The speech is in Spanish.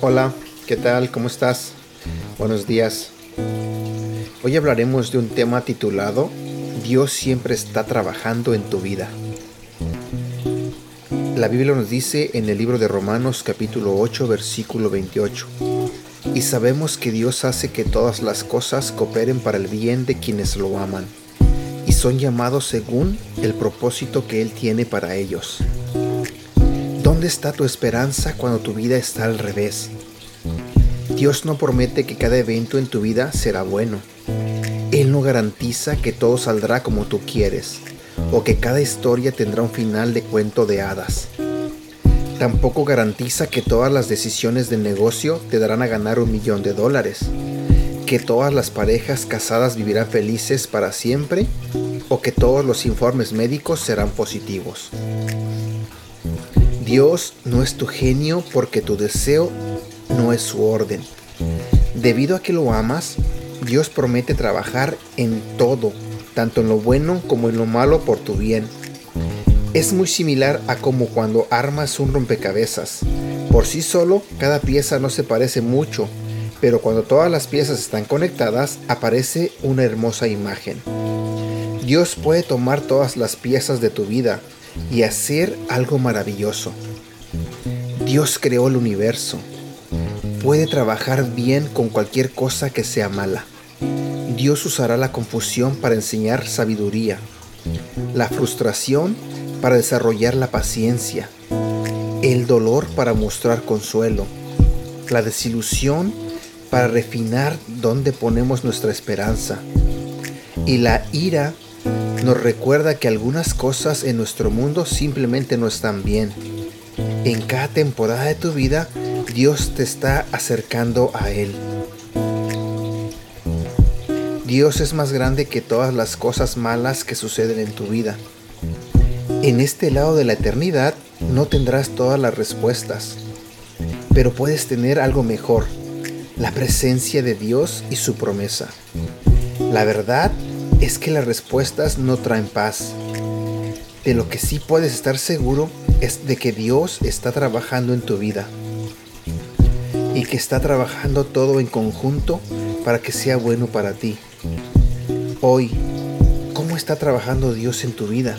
Hola, ¿qué tal? ¿Cómo estás? Buenos días. Hoy hablaremos de un tema titulado Dios siempre está trabajando en tu vida. La Biblia nos dice en el libro de Romanos capítulo 8 versículo 28, y sabemos que Dios hace que todas las cosas cooperen para el bien de quienes lo aman, y son llamados según el propósito que Él tiene para ellos. ¿Dónde está tu esperanza cuando tu vida está al revés? Dios no promete que cada evento en tu vida será bueno. Él no garantiza que todo saldrá como tú quieres o que cada historia tendrá un final de cuento de hadas. Tampoco garantiza que todas las decisiones de negocio te darán a ganar un millón de dólares, que todas las parejas casadas vivirán felices para siempre o que todos los informes médicos serán positivos. Dios no es tu genio porque tu deseo no es su orden. Debido a que lo amas, Dios promete trabajar en todo, tanto en lo bueno como en lo malo por tu bien. Es muy similar a como cuando armas un rompecabezas. Por sí solo, cada pieza no se parece mucho, pero cuando todas las piezas están conectadas, aparece una hermosa imagen. Dios puede tomar todas las piezas de tu vida y hacer algo maravilloso. Dios creó el universo, puede trabajar bien con cualquier cosa que sea mala. Dios usará la confusión para enseñar sabiduría, la frustración para desarrollar la paciencia, el dolor para mostrar consuelo, la desilusión para refinar dónde ponemos nuestra esperanza y la ira nos recuerda que algunas cosas en nuestro mundo simplemente no están bien. En cada temporada de tu vida Dios te está acercando a Él. Dios es más grande que todas las cosas malas que suceden en tu vida. En este lado de la eternidad no tendrás todas las respuestas, pero puedes tener algo mejor, la presencia de Dios y su promesa. La verdad es que las respuestas no traen paz. De lo que sí puedes estar seguro es de que Dios está trabajando en tu vida y que está trabajando todo en conjunto para que sea bueno para ti. Hoy, ¿cómo está trabajando Dios en tu vida?